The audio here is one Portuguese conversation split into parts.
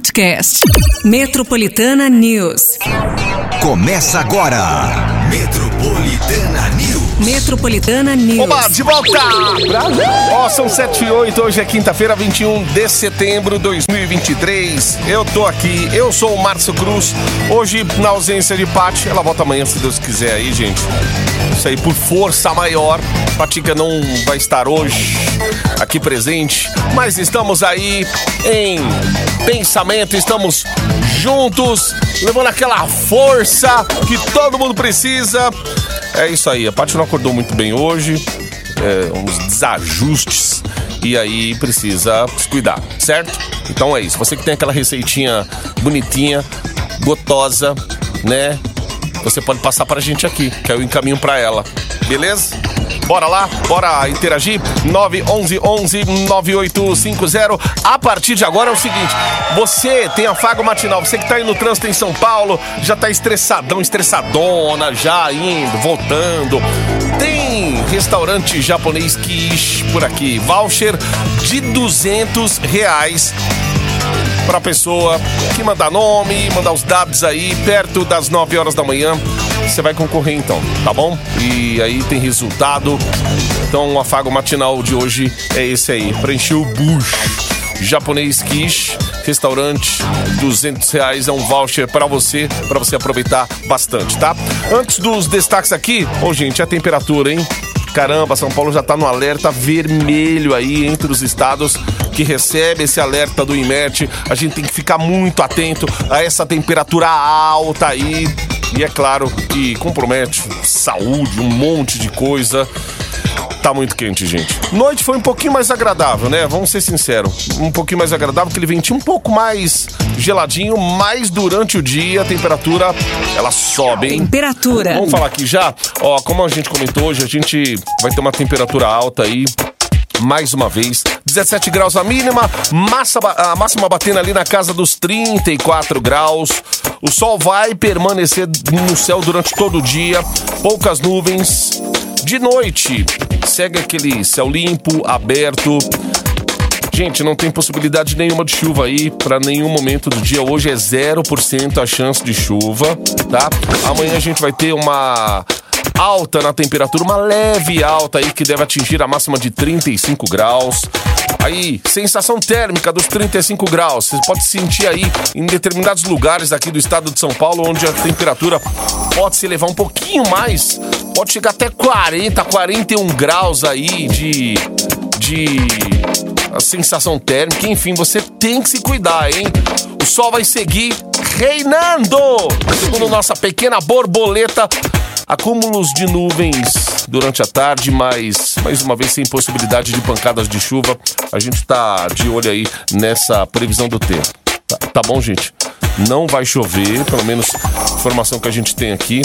podcast. Metropolitana News. Começa agora. Metropolitana News. Metropolitana News. Oba, de volta! Brasil! Ó, são 7 e 8, hoje é quinta-feira, 21 de setembro de 2023. Eu tô aqui, eu sou o Márcio Cruz. Hoje, na ausência de Paty, ela volta amanhã, se Deus quiser aí, gente. Isso aí, por força maior. Patica não vai estar hoje aqui presente, mas estamos aí em pensamento, estamos juntos, levando aquela força que todo mundo precisa. É isso aí, a Paty não acordou muito bem hoje, é, uns desajustes e aí precisa se cuidar, certo? Então é isso. Você que tem aquela receitinha bonitinha, gotosa, né? Você pode passar pra gente aqui, que eu encaminho pra ela. Beleza? Bora lá, bora interagir. 911 9850. A partir de agora é o seguinte: você tem afago matinal, você que tá aí no trânsito em São Paulo, já tá estressadão, estressadona, já indo, voltando. Tem restaurante japonês Kish por aqui, voucher de 200 reais para pessoa que mandar nome, mandar os dados aí perto das 9 horas da manhã. Você vai concorrer então, tá bom? E aí tem resultado. Então o afago matinal de hoje é esse aí. Preencheu o bucho. Japonês Kish, restaurante, 200 reais é um voucher para você, para você aproveitar bastante, tá? Antes dos destaques aqui, ô oh, gente, a temperatura, hein? Caramba, São Paulo já tá no alerta vermelho aí entre os estados que recebe esse alerta do IMET. A gente tem que ficar muito atento a essa temperatura alta aí. E é claro que compromete saúde, um monte de coisa. Tá muito quente, gente. Noite foi um pouquinho mais agradável, né? Vamos ser sinceros. Um pouquinho mais agradável, que ele ventinho um pouco mais geladinho, mas durante o dia a temperatura ela sobe, hein? Temperatura. Vamos falar aqui já. Ó, como a gente comentou hoje, a gente vai ter uma temperatura alta aí mais uma vez. 17 graus a mínima, massa, a máxima batendo ali na casa dos 34 graus. O sol vai permanecer no céu durante todo o dia, poucas nuvens. De noite, segue aquele céu limpo, aberto. Gente, não tem possibilidade nenhuma de chuva aí para nenhum momento do dia. Hoje é 0% a chance de chuva, tá? Amanhã a gente vai ter uma alta na temperatura, uma leve alta aí que deve atingir a máxima de 35 graus. Aí, sensação térmica dos 35 graus. Você pode sentir aí em determinados lugares aqui do estado de São Paulo, onde a temperatura pode se elevar um pouquinho mais. Pode chegar até 40, 41 graus aí de. de. A sensação térmica, enfim, você tem que se cuidar, hein? O sol vai seguir reinando! Segundo nossa pequena borboleta, acúmulos de nuvens durante a tarde, mas mais uma vez sem possibilidade de pancadas de chuva. A gente tá de olho aí nessa previsão do tempo. Tá, tá bom, gente? Não vai chover, pelo menos informação que a gente tem aqui.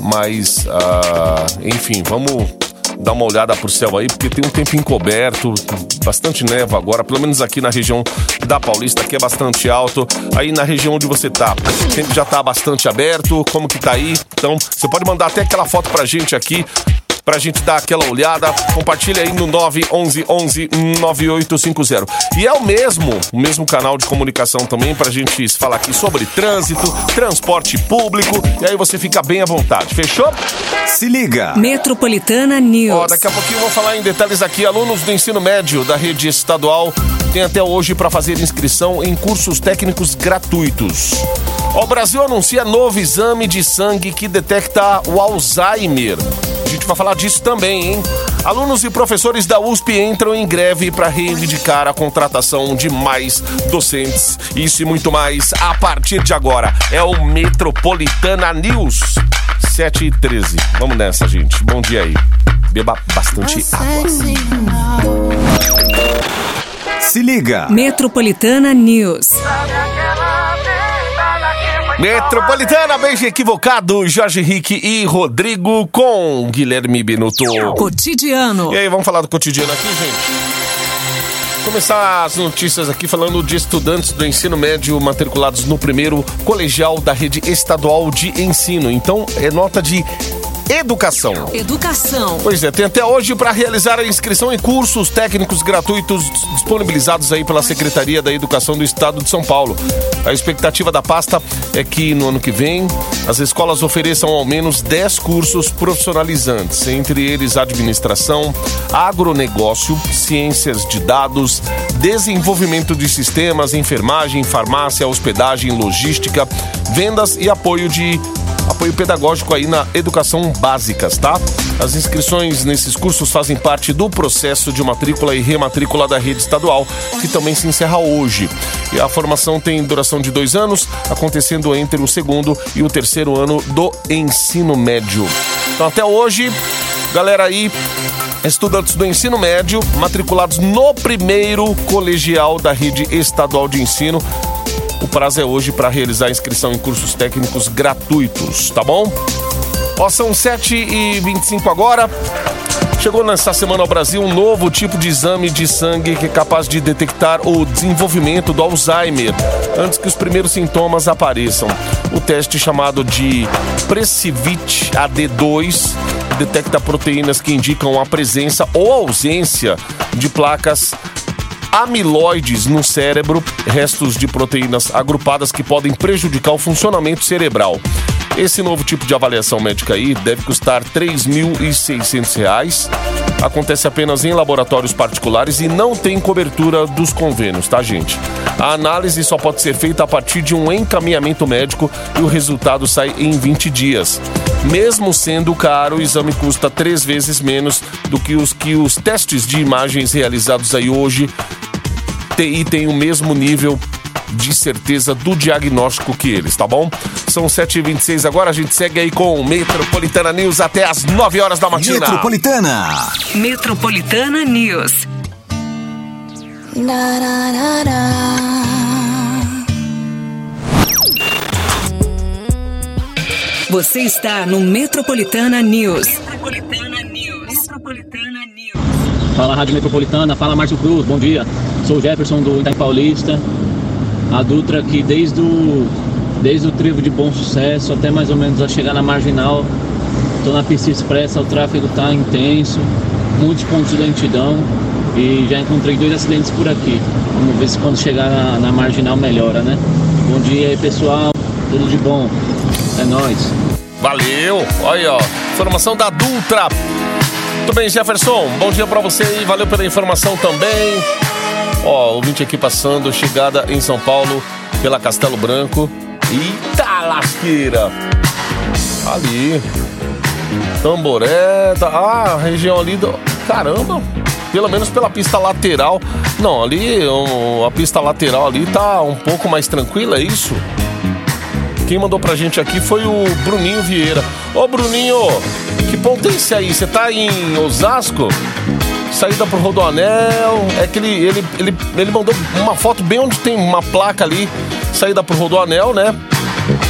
Mas, uh, enfim, vamos dar uma olhada pro céu aí, porque tem um tempo encoberto, bastante neva agora, pelo menos aqui na região da Paulista, que é bastante alto. Aí na região onde você tá, tempo já tá bastante aberto, como que tá aí? Então, você pode mandar até aquela foto pra gente aqui pra gente dar aquela olhada. Compartilha aí no 911 11 9850. E é o mesmo, o mesmo canal de comunicação também pra gente falar aqui sobre trânsito, transporte público, e aí você fica bem à vontade. Fechou? Se liga. Metropolitana News. Ó, daqui a pouquinho eu vou falar em detalhes aqui. Alunos do ensino médio da rede estadual têm até hoje para fazer inscrição em cursos técnicos gratuitos. O Brasil anuncia novo exame de sangue que detecta o Alzheimer. A gente vai falar disso também, hein? Alunos e professores da USP entram em greve para reivindicar a contratação de mais docentes. Isso e muito mais a partir de agora. É o Metropolitana News 7 e 13. Vamos nessa, gente. Bom dia aí. Beba bastante água. Se liga. Metropolitana News. Metropolitana, beijo equivocado, Jorge Henrique e Rodrigo com Guilherme Benuto. Cotidiano. E aí, vamos falar do cotidiano aqui, gente? Começar as notícias aqui falando de estudantes do ensino médio matriculados no primeiro colegial da rede estadual de ensino. Então, é nota de educação. Educação. Pois é, tem até hoje para realizar a inscrição em cursos técnicos gratuitos disponibilizados aí pela Secretaria da Educação do Estado de São Paulo. A expectativa da pasta é que no ano que vem as escolas ofereçam ao menos 10 cursos profissionalizantes, entre eles administração, agronegócio, ciências de dados, desenvolvimento de sistemas, enfermagem, farmácia, hospedagem, logística, vendas e apoio de apoio pedagógico aí na educação básicas, tá? As inscrições nesses cursos fazem parte do processo de matrícula e rematrícula da rede estadual, que também se encerra hoje. E a formação tem duração de dois anos, acontecendo entre o segundo e o terceiro ano do ensino médio. Então, até hoje, galera aí, estudantes do ensino médio matriculados no primeiro colegial da rede estadual de ensino o prazo é hoje para realizar a inscrição em cursos técnicos gratuitos, tá bom? Ó, são 7h25 agora. Chegou nesta semana ao Brasil um novo tipo de exame de sangue que é capaz de detectar o desenvolvimento do Alzheimer antes que os primeiros sintomas apareçam. O teste chamado de Precivit AD2 detecta proteínas que indicam a presença ou ausência de placas amiloides no cérebro, restos de proteínas agrupadas que podem prejudicar o funcionamento cerebral. Esse novo tipo de avaliação médica aí deve custar R$ 3.600. Acontece apenas em laboratórios particulares e não tem cobertura dos convênios, tá, gente? A análise só pode ser feita a partir de um encaminhamento médico e o resultado sai em 20 dias. Mesmo sendo caro, o exame custa três vezes menos do que os que os testes de imagens realizados aí hoje e tem o mesmo nível de certeza do diagnóstico que eles, tá bom? São 7h26 agora, a gente segue aí com Metropolitana News até as 9 horas da matina. Metropolitana. Metropolitana News. Você está no Metropolitana News. Metropolitana News. Metropolitana News. Fala Rádio Metropolitana, fala Márcio Cruz, bom dia. Sou o Jefferson do Itaim Paulista. A Dutra aqui desde o, desde o trevo de bom sucesso até mais ou menos a chegar na marginal. Estou na pista expressa, o tráfego está intenso, muitos pontos de lentidão e já encontrei dois acidentes por aqui. Vamos ver se quando chegar na, na marginal melhora, né? Bom dia aí pessoal, tudo de bom. Nóis. Valeu! Olha ó. Informação da Dutra. Muito bem, Jefferson. Bom dia pra você aí. Valeu pela informação também. Ó, ouvinte aqui passando, chegada em São Paulo pela Castelo Branco. Eita lasqueira! Ali. Tamboré. tá- Ah, região ali do. Caramba! Pelo menos pela pista lateral. Não, ali, um, a pista lateral ali tá um pouco mais tranquila, é isso? Quem mandou pra gente aqui foi o Bruninho Vieira. Ô Bruninho, que esse aí? Você tá em Osasco? Saída pro Rodoanel. É que ele, ele, ele, ele mandou uma foto bem onde tem uma placa ali. Saída pro Rodoanel, né?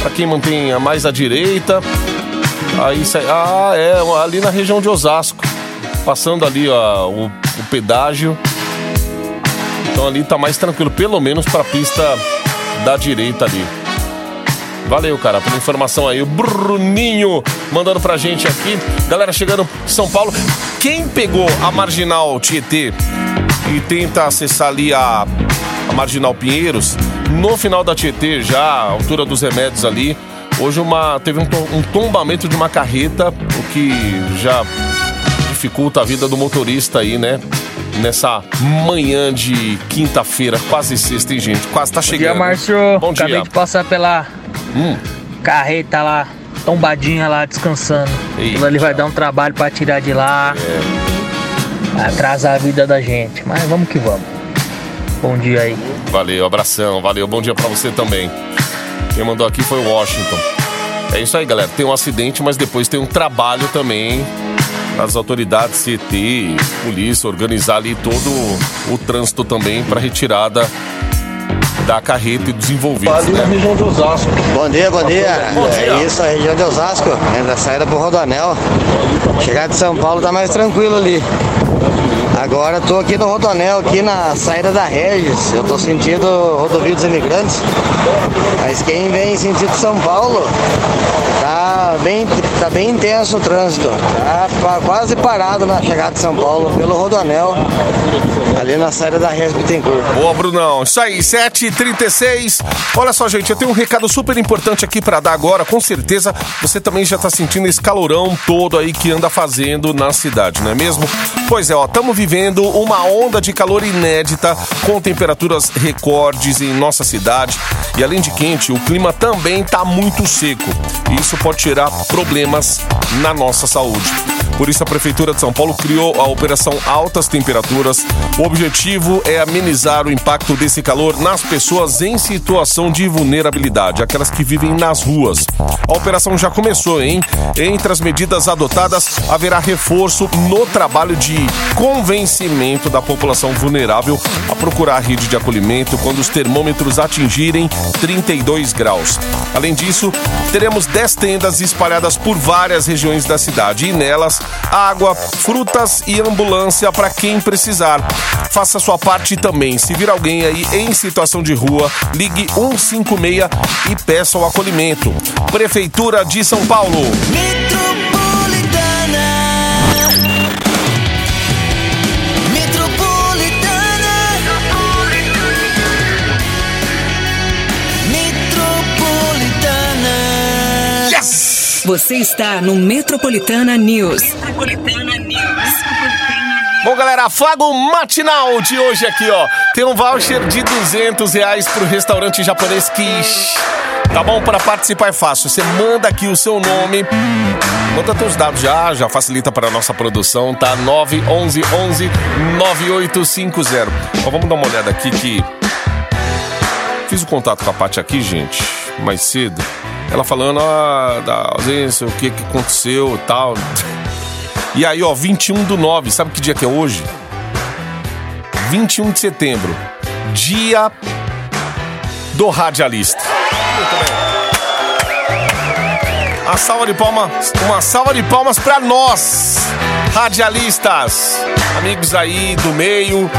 Pra quem mantém a mais à direita. Aí sai. Ah, é, ali na região de Osasco. Passando ali ó, o, o pedágio. Então ali tá mais tranquilo, pelo menos pra pista da direita ali. Valeu, cara, pela informação aí. O Bruninho mandando pra gente aqui. Galera chegando em São Paulo. Quem pegou a Marginal Tietê e tenta acessar ali a, a Marginal Pinheiros, no final da Tietê, já à altura dos remédios ali, hoje uma, teve um, um tombamento de uma carreta, o que já dificulta a vida do motorista aí, né? Nessa manhã de quinta-feira, quase sexta, hein, gente? Quase tá Bom dia, chegando. Márcio. Bom Acabei dia. de passar pela Hum. carreta lá, tombadinha lá, descansando. Eita. Aquilo ali vai dar um trabalho pra tirar de lá. Vai atrasar a vida da gente. Mas vamos que vamos. Bom dia aí. Valeu, abração, valeu, bom dia pra você também. Quem mandou aqui foi o Washington. É isso aí, galera. Tem um acidente, mas depois tem um trabalho também das autoridades CT, polícia, organizar ali todo o trânsito também para retirada da carreta e dos envolvidos, né? região de Osasco. Bom dia, bom dia. Bom dia. É isso, a região de Osasco, né, da saída pro Rodoanel. Chegar de São Paulo tá mais tranquilo ali. Agora tô aqui no Rodonel, aqui na saída da Regis. Eu tô sentindo rodovia dos imigrantes. Mas quem vem em sentido São Paulo, tá bem, tá bem intenso o trânsito. Tá quase parado na chegada de São Paulo pelo Rodonel, ali na saída da Regis Bittencourt. Boa, Brunão. Isso aí, 7h36. Olha só, gente, eu tenho um recado super importante aqui pra dar agora. Com certeza você também já tá sentindo esse calorão todo aí que anda fazendo na cidade, não é mesmo? Pois é, ó, estamos vivendo uma onda de calor inédita com temperaturas recordes em nossa cidade. E além de quente, o clima também tá muito seco. E isso pode gerar problemas na nossa saúde. Por isso, a Prefeitura de São Paulo criou a Operação Altas Temperaturas. O objetivo é amenizar o impacto desse calor nas pessoas em situação de vulnerabilidade, aquelas que vivem nas ruas. A operação já começou, hein? Entre as medidas adotadas, haverá reforço no trabalho de convencimento da população vulnerável a procurar a rede de acolhimento quando os termômetros atingirem 32 graus. Além disso, teremos 10 tendas espalhadas por várias regiões da cidade e nelas água, frutas e ambulância para quem precisar. Faça sua parte também. Se vir alguém aí em situação de rua, ligue 156 e peça o acolhimento. Prefeitura de São Paulo. Yes! Você está no Metropolitana News. Metropolitana News. Bom, galera, afago matinal de hoje aqui, ó. Tem um voucher de 200 reais pro restaurante japonês Kish. Tá bom? Para participar é fácil. Você manda aqui o seu nome. Manda teus dados já, já facilita para a nossa produção, tá? 911 11 9850. Ó, vamos dar uma olhada aqui que. Fiz o contato com a Paty aqui, gente, mais cedo. Ela falando ah, da ausência, o que, que aconteceu e tal. E aí, ó, 21 do 9, sabe que dia que é hoje? 21 de setembro, dia do radialista. Uma salva de palmas, uma salva de palmas para nós, radialistas, amigos aí do meio,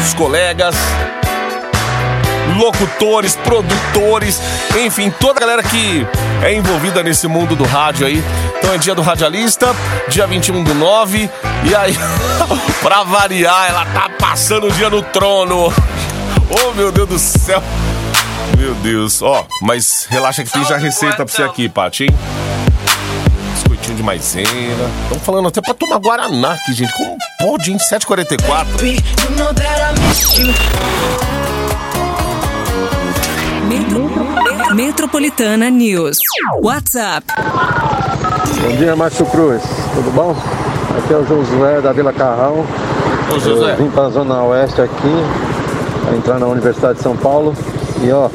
os colegas, locutores, produtores, enfim, toda a galera que é envolvida nesse mundo do rádio aí. Então é dia do radialista, dia 21 do 9. E aí, pra variar, ela tá passando o dia no trono. Oh, meu Deus do céu. Meu Deus, ó, mas relaxa que tem já receita pra você aqui, Paty, hein? Biscoitinho de maisena. Estão falando até pra tomar Guaraná aqui, gente. Como pode, hein? 7h44. Metro- Metropolitana News. WhatsApp Bom dia, Márcio Cruz. Tudo bom? Aqui é o Josué da Vila Carrão. Ô, Josué. Eu vim para a Zona Oeste aqui, para entrar na Universidade de São Paulo. E ó,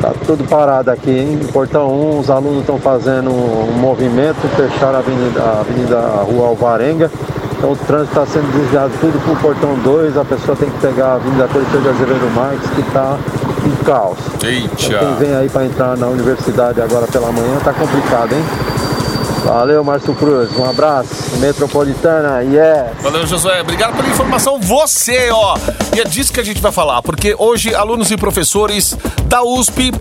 tá tudo parado aqui, hein? Portão 1, os alunos estão fazendo um movimento, fecharam a Avenida, a avenida a Rua Alvarenga. Então o trânsito está sendo desviado tudo para o portão 2. A pessoa tem que pegar a Avenida Coliseu de Azevedo Marques, que está em caos. Então, quem Eita. vem aí para entrar na universidade agora pela manhã tá complicado, hein? Valeu, Márcio Cruz. Um abraço. Metropolitana, yeah! Valeu, Josué. Obrigado pela informação. Você, ó. E é disso que a gente vai falar, porque hoje alunos e professores da USP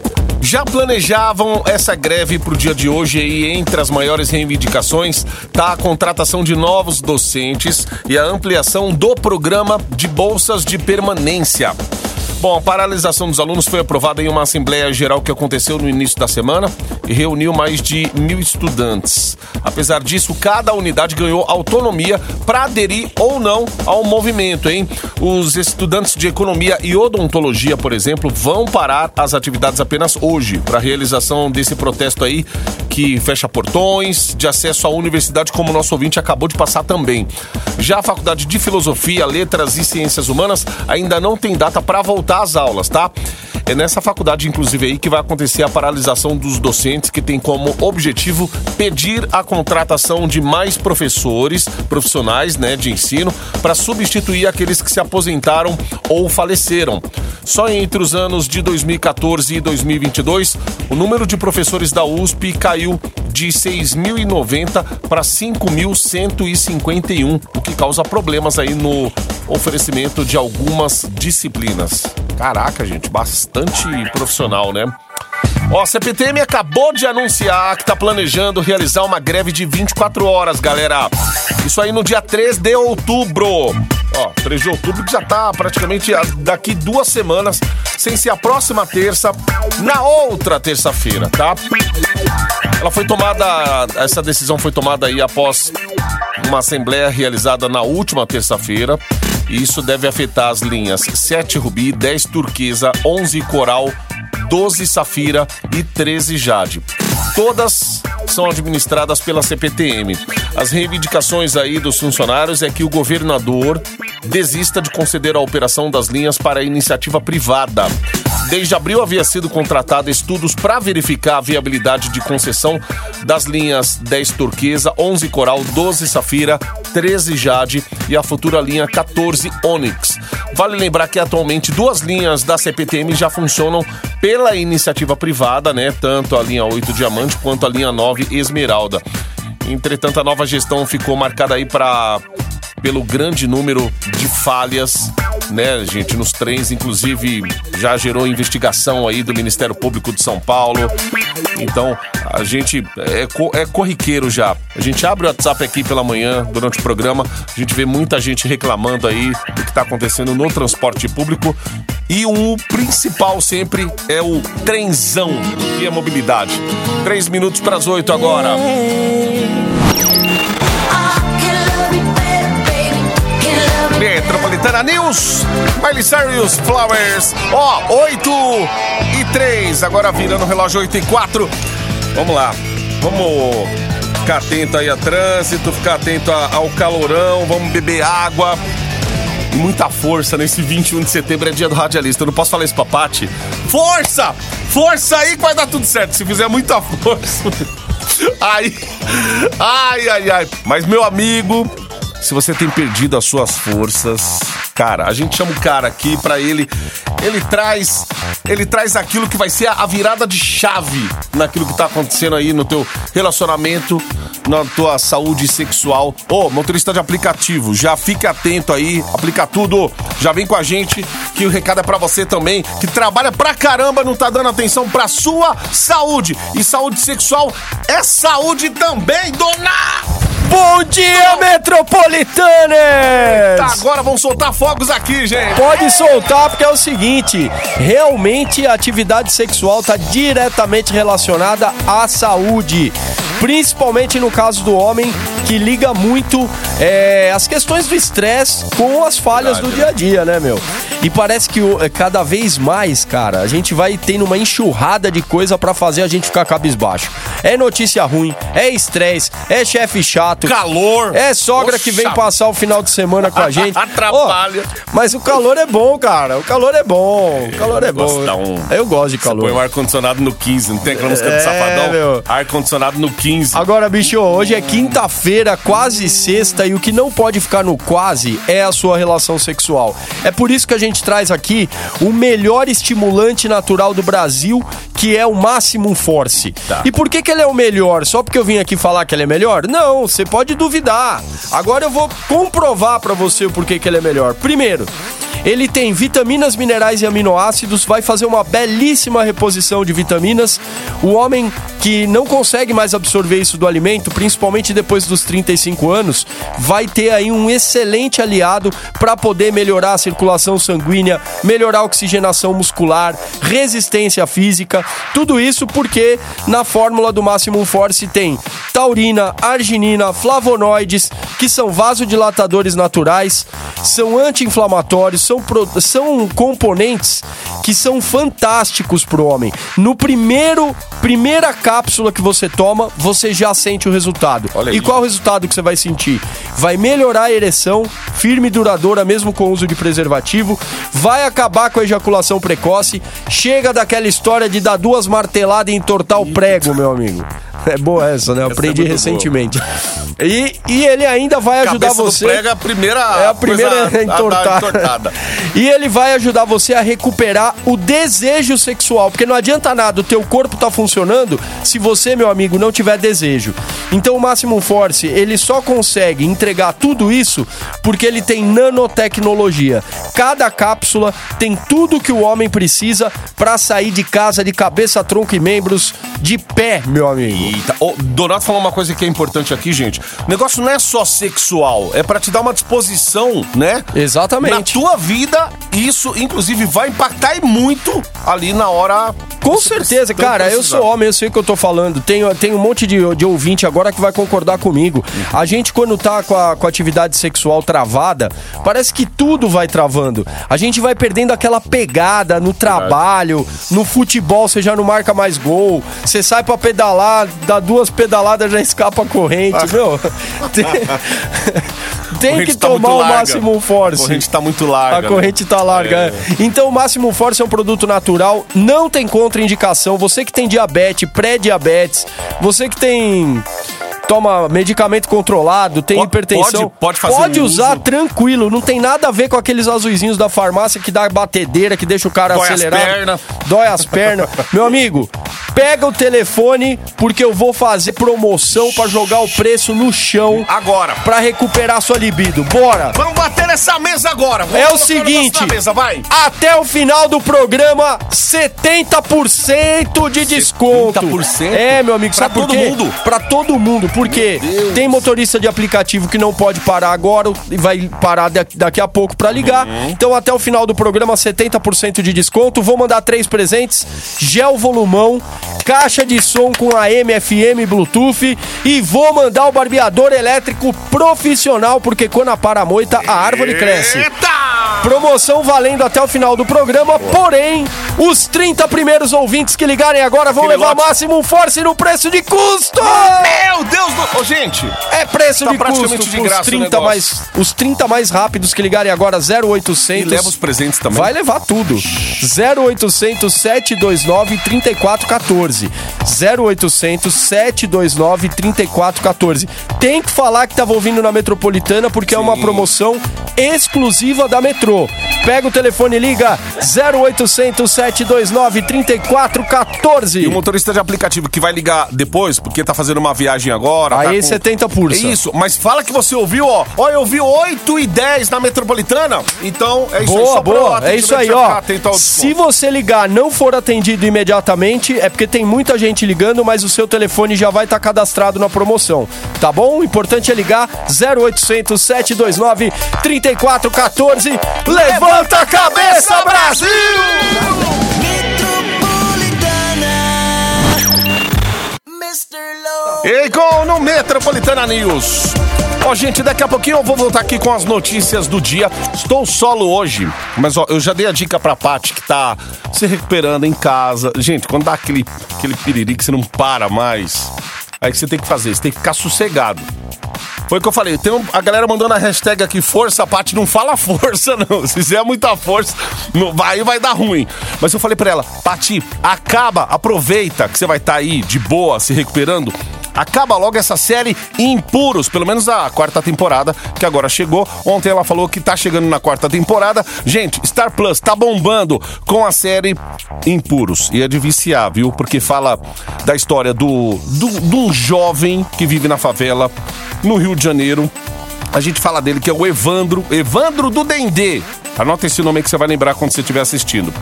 já planejavam essa greve para o dia de hoje e entre as maiores reivindicações tá a contratação de novos docentes e a ampliação do programa de bolsas de permanência. Bom, a paralisação dos alunos foi aprovada em uma Assembleia Geral que aconteceu no início da semana e reuniu mais de mil estudantes. Apesar disso, cada unidade ganhou autonomia para aderir ou não ao movimento, hein? Os estudantes de Economia e Odontologia, por exemplo, vão parar as atividades apenas hoje para a realização desse protesto aí que fecha portões de acesso à universidade, como o nosso ouvinte acabou de passar também. Já a Faculdade de Filosofia, Letras e Ciências Humanas ainda não tem data para voltar às aulas, tá? É nessa faculdade, inclusive, aí que vai acontecer a paralisação dos docentes, que tem como objetivo pedir a contratação de mais professores, profissionais né, de ensino, para substituir aqueles que se aposentaram ou faleceram. Só entre os anos de 2014 e 2022, o número de professores da USP caiu de 6.090 para 5.151, o que causa problemas aí no oferecimento de algumas disciplinas. Caraca, gente, bastante profissional, né? Ó, a CPTM acabou de anunciar que tá planejando realizar uma greve de 24 horas, galera. Isso aí no dia 3 de outubro. Ó, 3 de outubro que já tá praticamente daqui duas semanas, sem ser a próxima terça, na outra terça-feira, tá? Ela foi tomada, essa decisão foi tomada aí após uma assembleia realizada na última terça-feira. E isso deve afetar as linhas 7 Rubi, 10 Turquesa, 11 Coral, 12 Safira e 13 Jade. Todas são administradas pela CPTM. As reivindicações aí dos funcionários é que o governador desista de conceder a operação das linhas para a iniciativa privada. Desde abril havia sido contratado estudos para verificar a viabilidade de concessão das linhas 10 Turquesa, 11 Coral, 12 Safira, 13 Jade e a futura linha 14 Onyx. Vale lembrar que atualmente duas linhas da CPTM já funcionam pela iniciativa privada, né? Tanto a linha 8 Diamante quanto a linha 9 Esmeralda. Entretanto, a nova gestão ficou marcada aí para pelo grande número de falhas, né, gente, nos trens, inclusive já gerou investigação aí do Ministério Público de São Paulo. Então, a gente é, é corriqueiro já. A gente abre o WhatsApp aqui pela manhã, durante o programa, a gente vê muita gente reclamando aí do que está acontecendo no transporte público. E o principal sempre é o trenzão e a mobilidade. Três minutos para as oito agora. Metropolitana News, Miley Cyrus, Flowers, ó, oh, 8 e 3, agora virando o relógio 8 e 4. Vamos lá, vamos ficar atento aí a trânsito, ficar atento ao calorão, vamos beber água. Muita força nesse 21 de setembro, é dia do radialista. Eu não posso falar isso pra Paty. Força! Força aí que vai dar tudo certo. Se fizer muita força. Ai, ai, ai, ai. Mas, meu amigo, se você tem perdido as suas forças, cara, a gente chama o cara aqui para ele, ele traz, ele traz aquilo que vai ser a virada de chave naquilo que tá acontecendo aí no teu relacionamento, na tua saúde sexual. Ô, oh, motorista de aplicativo, já fica atento aí, aplica tudo, já vem com a gente que o recado é para você também, que trabalha pra caramba, não tá dando atenção pra sua saúde. E saúde sexual é saúde também, dona! Bom dia, Metropolitanas! Tá, agora vamos soltar fogos aqui, gente. Pode soltar, porque é o seguinte: realmente a atividade sexual está diretamente relacionada à saúde. Principalmente no caso do homem, que liga muito é, as questões do estresse com as falhas Verdade, do dia a dia, né, meu? E parece que é, cada vez mais, cara, a gente vai tendo uma enxurrada de coisa para fazer a gente ficar cabisbaixo. É notícia ruim, é estresse, é chefe chato. Calor. É sogra Poxa. que vem passar o final de semana com a gente. Atrapalha. Oh, mas o calor é bom, cara. O calor é bom. O calor é bom. Um... Eu gosto de calor. Você põe o ar-condicionado no 15, não tem aquela música é, do Safadão? Ar-condicionado no 15. Agora, bicho, hoje é quinta-feira, quase sexta, e o que não pode ficar no quase é a sua relação sexual. É por isso que a gente gente traz aqui o melhor estimulante natural do Brasil, que é o Maximum Force. Tá. E por que, que ele é o melhor? Só porque eu vim aqui falar que ele é melhor? Não, você pode duvidar. Agora eu vou comprovar para você o porquê que ele é melhor. Primeiro, ele tem vitaminas, minerais e aminoácidos, vai fazer uma belíssima reposição de vitaminas. O homem que não consegue mais absorver isso do alimento, principalmente depois dos 35 anos, vai ter aí um excelente aliado para poder melhorar a circulação sanguínea, melhorar a oxigenação muscular, resistência física, tudo isso porque na fórmula do Maximum Force tem taurina, arginina, flavonoides, que são vasodilatadores naturais, são anti-inflamatórios, são, são componentes que são fantásticos para o homem. No primeiro, primeira cápsula que você toma, você já sente o resultado. E qual o resultado que você vai sentir? Vai melhorar a ereção, firme e duradoura, mesmo com o uso de preservativo, vai acabar com a ejaculação precoce, chega daquela história de dar duas marteladas e entortar o prego, meu amigo. É boa essa, né? Eu Essa é aprendi muito recentemente. E, e ele ainda vai ajudar Cabeça do você. prego é a primeira É a primeira coisa a- a entortada. entortada. E ele vai ajudar você a recuperar o desejo sexual, porque não adianta nada o teu corpo tá funcionando se você, meu amigo, não tiver desejo. Então o Maximum Force, ele só consegue entregar tudo isso porque ele tem nanotecnologia. Cada cápsula tem tudo que o homem precisa para sair de casa de cabeça, tronco e membros de pé, meu amigo. Eita, o Donato falou uma coisa que é importante aqui, gente. O negócio não é só sexual, é pra te dar uma disposição, né? Exatamente. Na tua vida, isso inclusive vai impactar e muito ali na hora. Com certeza, cara, eu precisar. sou homem, eu sei o que eu tô falando. Tem, tem um monte de, de ouvinte agora que vai concordar comigo. A gente, quando tá com a, com a atividade sexual travada, parece que tudo vai travando. A gente vai perdendo aquela pegada no trabalho, no futebol, você já não marca mais gol. Você sai pra pedalar, dá duas pedaladas, já escapa a corrente, meu. Tem, tem que tá tomar o máximo force. A corrente tá muito larga. A né? corrente tá larga. É. é. Então o Máximo Force é um produto natural, não tem contraindicação. Você que tem diabetes, pré-diabetes, você que tem toma medicamento controlado, tem Po- hipertensão, pode- pode fazer pode usar uso. tranquilo, não tem nada a ver com aqueles azuizinhos da farmácia que dá batedeira, que deixa o cara Dói as acelerado. pernas. Dói as pernas. Meu amigo, pega o telefone porque eu vou fazer promoção pra jogar o preço no chão Agora. pra recuperar sua libido. Bora. Vamos bater nessa mesa agora. Vamos É o seguinte, mesa, vai. até o final do programa, 70% de desconto. 70%? É, meu amigo, Pra sabe por todo quê? mundo? Pra todo mundo. Por quê? Tem motorista de aplicativo que não pode parar agora e vai parar da- daqui a pouco pra ligar. Uhum. Então, até o final do programa, 70% de desconto. Vou mandar três presentes: gel volumão, caixa de som com AM, FM, Bluetooth e vou mandar o barbeador elétrico profissional, porque quando a para a moita, a árvore cresce. Eita! Promoção valendo até o final do programa, porém, os 30 primeiros ouvintes que ligarem agora vão Aquele levar máximo force no preço de custo! Meu Deus do... Ô, gente, É preço Tá de praticamente custo. de os, graça o 30 negócio. mais, os 30 mais rápidos que ligarem agora, 0800. e leva os presentes também. Vai levar tudo. 0800 729 3414. 0800 729 3414. Tem que falar que tava ouvindo na Metropolitana porque é uma promoção exclusiva da Metrô. Pega o telefone e liga 0800 729 3414. E o motorista de aplicativo que vai ligar depois, porque tá fazendo uma viagem agora. tá Aí com- 70 por É isso, mas fala que você ouviu, ó. Ó, eu ouvi 8 e 10 na Metropolitana. Então, é isso aí. Boa, pra o boa. É isso aí, ó. Se você ligar não for atendido imediatamente, é porque tem muita gente ligando, mas o seu telefone já vai estar cadastrado na promoção. Tá bom? O importante é ligar 0800 729 3414. Levanta a cabeça, Brasil! E com no Metropolitana News. Ó, gente, daqui a pouquinho eu vou voltar aqui com as notícias do dia. Estou solo hoje, mas ó, eu já dei a dica pra Paty que tá se recuperando em casa. Gente, quando dá aquele, aquele piriri que você não para mais, aí você tem que fazer, você tem que ficar sossegado. Foi o que eu falei, tem um- a galera mandando a hashtag aqui, força, Paty, não fala força não, se fizer muita força, não, vai, vai dar ruim. Mas eu falei pra ela, Paty, acaba, aproveita que você vai estar aí de boa, se recuperando, acaba logo essa série Impuros, pelo menos a quarta temporada, que agora chegou. Ontem ela falou que tá chegando na quarta temporada. Gente, Star Plus tá bombando com a série Impuros. E é de viciar, viu? Porque fala da história do, do, de um jovem que vive na favela, no Rio de Janeiro. A gente fala dele que é o Evandro, Evandro do Dendê. Anota esse nome aí que você vai lembrar quando você estiver assistindo.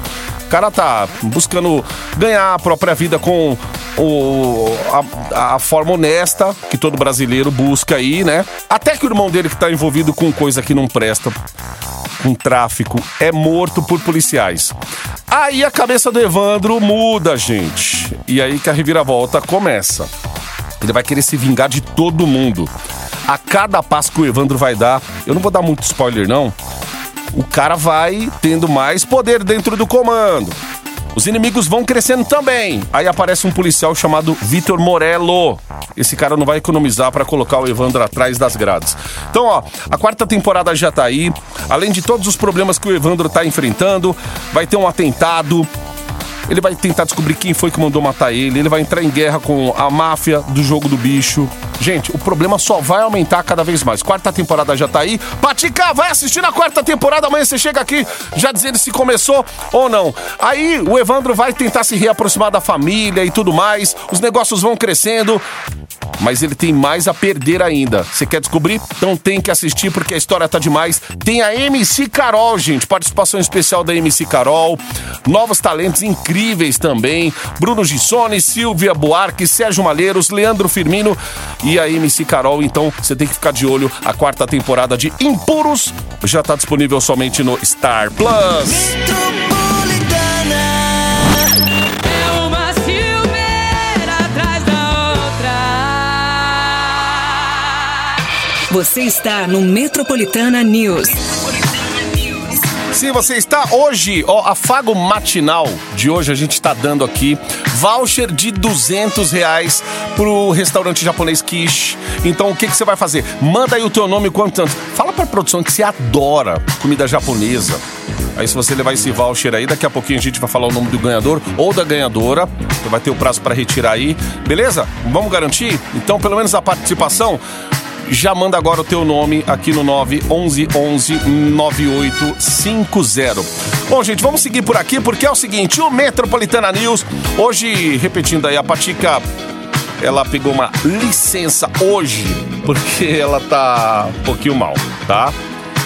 O cara tá buscando ganhar a própria vida com o, a, a forma honesta que todo brasileiro busca aí, né? Até que o irmão dele que tá envolvido com coisa que não presta, com tráfico, é morto por policiais. Aí a cabeça do Evandro muda, gente. E aí que a reviravolta começa. Ele vai querer se vingar de todo mundo. A cada passo que o Evandro vai dar, eu não vou dar muito spoiler não, o cara vai tendo mais poder dentro do comando. Os inimigos vão crescendo também. Aí aparece um policial chamado Vitor Morello. Esse cara não vai economizar para colocar o Evandro atrás das grades. Então, ó, a quarta temporada já tá aí. Além de todos os problemas que o Evandro tá enfrentando, vai ter um atentado, ele vai tentar descobrir quem foi que mandou matar ele. Ele vai entrar em guerra com a máfia do jogo do bicho. Gente, o problema só vai aumentar cada vez mais. Quarta temporada já tá aí. Patica, vai assistir na quarta temporada. Amanhã você chega aqui já dizendo se começou ou não. Aí o Evandro vai tentar se reaproximar da família e tudo mais. Os negócios vão crescendo. Mas ele tem mais a perder ainda. Você quer descobrir? Então tem que assistir porque a história tá demais. Tem a MC Carol, gente. Participação especial da MC Carol. Novos talentos incríveis também. Bruno Gissone, Silvia Buarque, Sérgio Malheiros, Leandro Firmino e a MC Carol. Então você tem que ficar de olho. A quarta temporada de Impuros já tá disponível somente no Star Plus. É uma atrás da outra. Você está no Metropolitana News. Sim, você está hoje, ó, afago matinal de hoje a gente está dando aqui voucher de 200 reais pro restaurante japonês Kish. Então o que, que você vai fazer? Manda aí o teu nome quanto antes. Fala pra produção que você adora comida japonesa. Aí se você levar esse voucher aí, daqui a pouquinho a gente vai falar o nome do ganhador ou da ganhadora. Você vai ter o prazo para retirar aí. Beleza? Vamos garantir? Então pelo menos a participação já manda agora o teu nome aqui no 911 9850. Bom, gente, vamos seguir por aqui porque é o seguinte, o Metropolitana News, hoje, repetindo aí, a Patica, ela pegou uma licença hoje, porque ela tá um pouquinho mal, tá?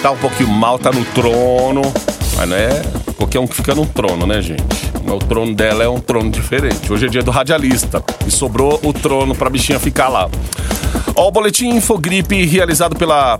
Tá um pouquinho mal, tá no trono, mas não é qualquer um que fica no trono, né, gente? O trono dela é um trono diferente. Hoje é dia do radialista e sobrou o trono pra bichinha ficar lá. Ó, o boletim Infogripe realizado pela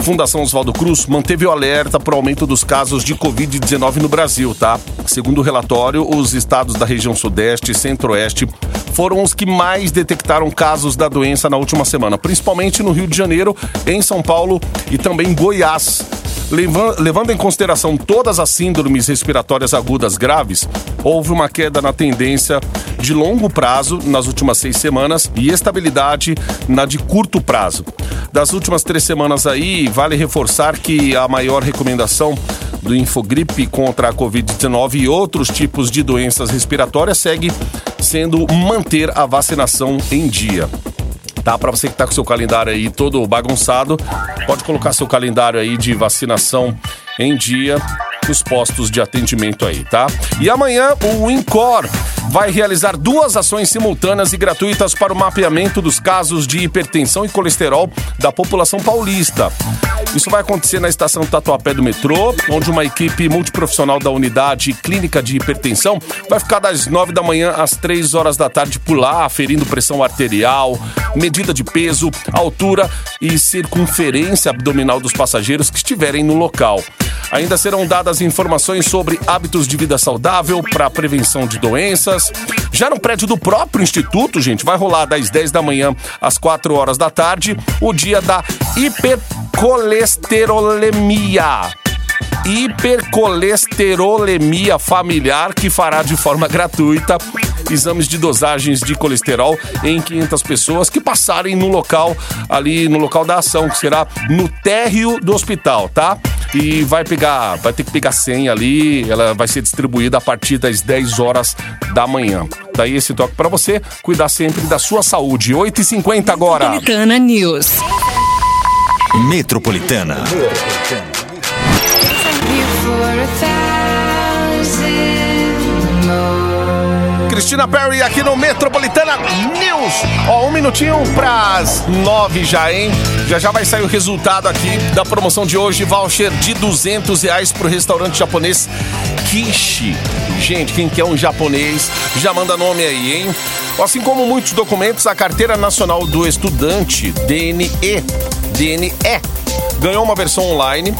Fundação Oswaldo Cruz manteve o alerta para o aumento dos casos de Covid-19 no Brasil, tá? Segundo o relatório, os estados da região Sudeste e Centro-Oeste foram os que mais detectaram casos da doença na última semana, principalmente no Rio de Janeiro, em São Paulo e também em Goiás. Levan- Levando em consideração todas as síndromes respiratórias agudas graves, houve uma queda na tendência de longo prazo nas últimas seis semanas e estabilidade na de curto prazo. Das últimas três semanas aí, vale reforçar que a maior recomendação do Infogripe contra a Covid-19 e outros tipos de doenças respiratórias segue sendo manter a vacinação em dia tá? Para você que tá com seu calendário aí todo bagunçado, pode colocar seu calendário aí de vacinação em dia nos postos de atendimento aí, tá? E amanhã o Incor vai realizar duas ações simultâneas e gratuitas para o mapeamento dos casos de hipertensão e colesterol da população paulista. Isso vai acontecer na estação Tatuapé do metrô, onde uma equipe multiprofissional da unidade clínica de hipertensão vai ficar das 9 da manhã às 3 horas da tarde por lá, aferindo pressão arterial, medida de peso, altura e circunferência abdominal dos passageiros que estiverem no local. Ainda serão dadas informações sobre hábitos de vida saudável para prevenção de doenças. Já no prédio do próprio instituto, gente, vai rolar das 10 da manhã às 4 horas da tarde o dia da hipercolesterolemia hipercolesterolemia familiar que fará de forma gratuita exames de dosagens de colesterol em 500 pessoas que passarem no local ali no local da ação, que será no térreo do hospital, tá? E vai pegar, vai ter que pegar senha ali, ela vai ser distribuída a partir das 10 horas da manhã. Daí esse toque para você, cuidar sempre da sua saúde. 8h50 agora. Metropolitana News. Metropolitana. Cristina Perry aqui no Metropolitana News. Ó, um minutinho pras nove já, hein? Já já vai sair o resultado aqui da promoção de hoje. Voucher de 200 reais pro restaurante japonês Kishi. Gente, quem quer um japonês, já manda nome aí, hein? Assim como muitos documentos, a Carteira Nacional do Estudante, DNE, DNE, ganhou uma versão online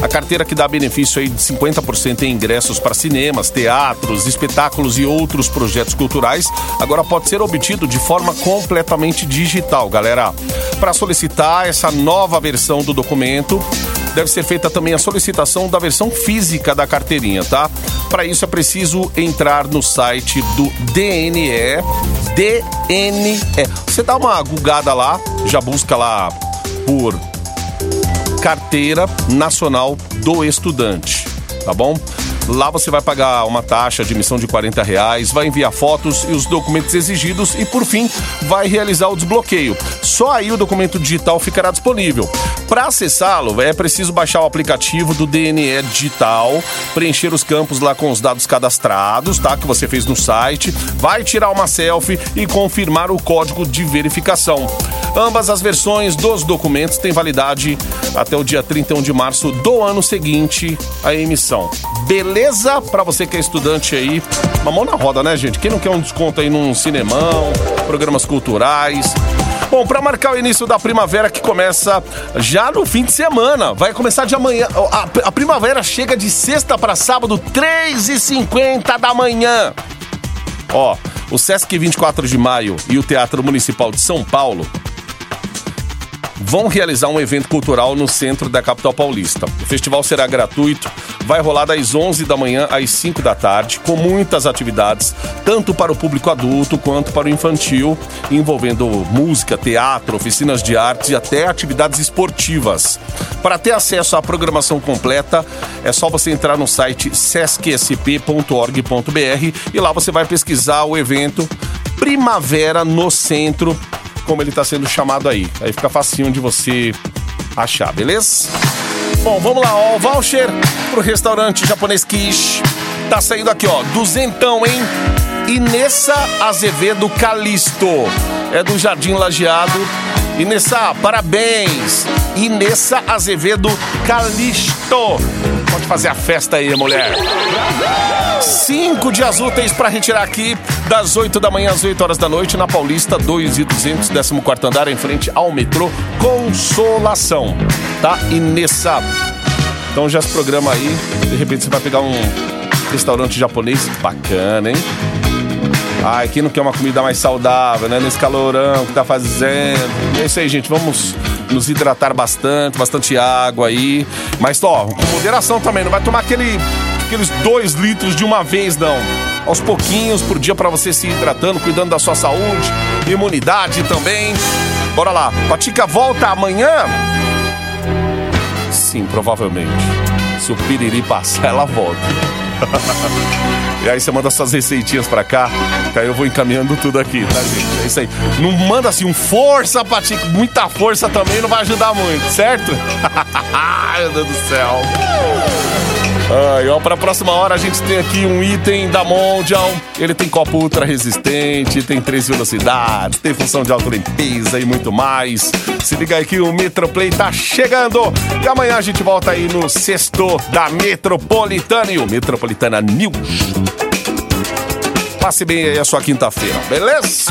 a carteira que dá benefício aí de 50% em ingressos para cinemas, teatros, espetáculos e outros projetos culturais, agora pode ser obtido de forma completamente digital, galera. Para solicitar essa nova versão do documento, deve ser feita também a solicitação da versão física da carteirinha, tá? Para isso é preciso entrar no site do DNE. DNE. Você dá uma gugada lá, já busca lá por Carteira Nacional do Estudante, tá bom? Lá você vai pagar uma taxa de emissão de 40 reais, vai enviar fotos e os documentos exigidos e, por fim, vai realizar o desbloqueio. Só aí o documento digital ficará disponível. Para acessá-lo, é preciso baixar o aplicativo do DNE Digital, preencher os campos lá com os dados cadastrados, tá? Que você fez no site, vai tirar uma selfie e confirmar o código de verificação. Ambas as versões dos documentos têm validade até o dia 31 de março do ano seguinte à emissão. Beleza? Para você que é estudante aí, uma mão na roda, né, gente? Quem não quer um desconto aí num cinemão, programas culturais? Bom, para marcar o início da primavera que começa já no fim de semana, vai começar de amanhã. A, a primavera chega de sexta para sábado, 3h50 da manhã. Ó, o Sesc 24 de Maio e o Teatro Municipal de São Paulo vão realizar um evento cultural no centro da capital paulista. O festival será gratuito, vai rolar das 11 da manhã às 5 da tarde, com muitas atividades, tanto para o público adulto quanto para o infantil, envolvendo música, teatro, oficinas de artes e até atividades esportivas. Para ter acesso à programação completa, é só você entrar no site sescsp.org.br e lá você vai pesquisar o evento Primavera no Centro como ele está sendo chamado aí. Aí fica facinho de você achar, beleza? Bom, vamos lá, ó. O voucher pro restaurante japonês Kish tá saindo aqui, ó. Duzentão, hein? Inessa Azevedo Calisto. É do Jardim Lajeado. Inessa, parabéns! Inessa Azevedo Calisto. Pode fazer a festa aí, mulher. Cinco dias úteis para retirar aqui das 8 da manhã às 8 horas da noite na Paulista 2 e 200, 14 andar, em frente ao metrô Consolação, tá? E nessa. Então já se programa aí, de repente você vai pegar um restaurante japonês bacana, hein? Ai, quem não quer uma comida mais saudável, né? Nesse calorão que tá fazendo. É isso aí, gente. Vamos nos hidratar bastante, bastante água aí. Mas, ó, com moderação também. Não vai tomar aquele, aqueles dois litros de uma vez, não. Aos pouquinhos por dia para você se hidratando, cuidando da sua saúde, imunidade também. Bora lá. Patica volta amanhã? Sim, provavelmente. Se o piriri passar, ela volta. e aí você manda suas receitinhas pra cá, que aí eu vou encaminhando tudo aqui, tá, gente? É isso aí. Não manda assim um força, Patica. Muita força também não vai ajudar muito, certo? Meu Deus do céu. Ai, ó, pra próxima hora a gente tem aqui um item da Mondial. Ele tem copo ultra resistente, tem três velocidades, tem função de autolimpeza e muito mais. Se liga aí que o Metroplay tá chegando. E amanhã a gente volta aí no sexto da Metropolitana e o Metropolitana News. Passe bem aí a sua quinta-feira, beleza?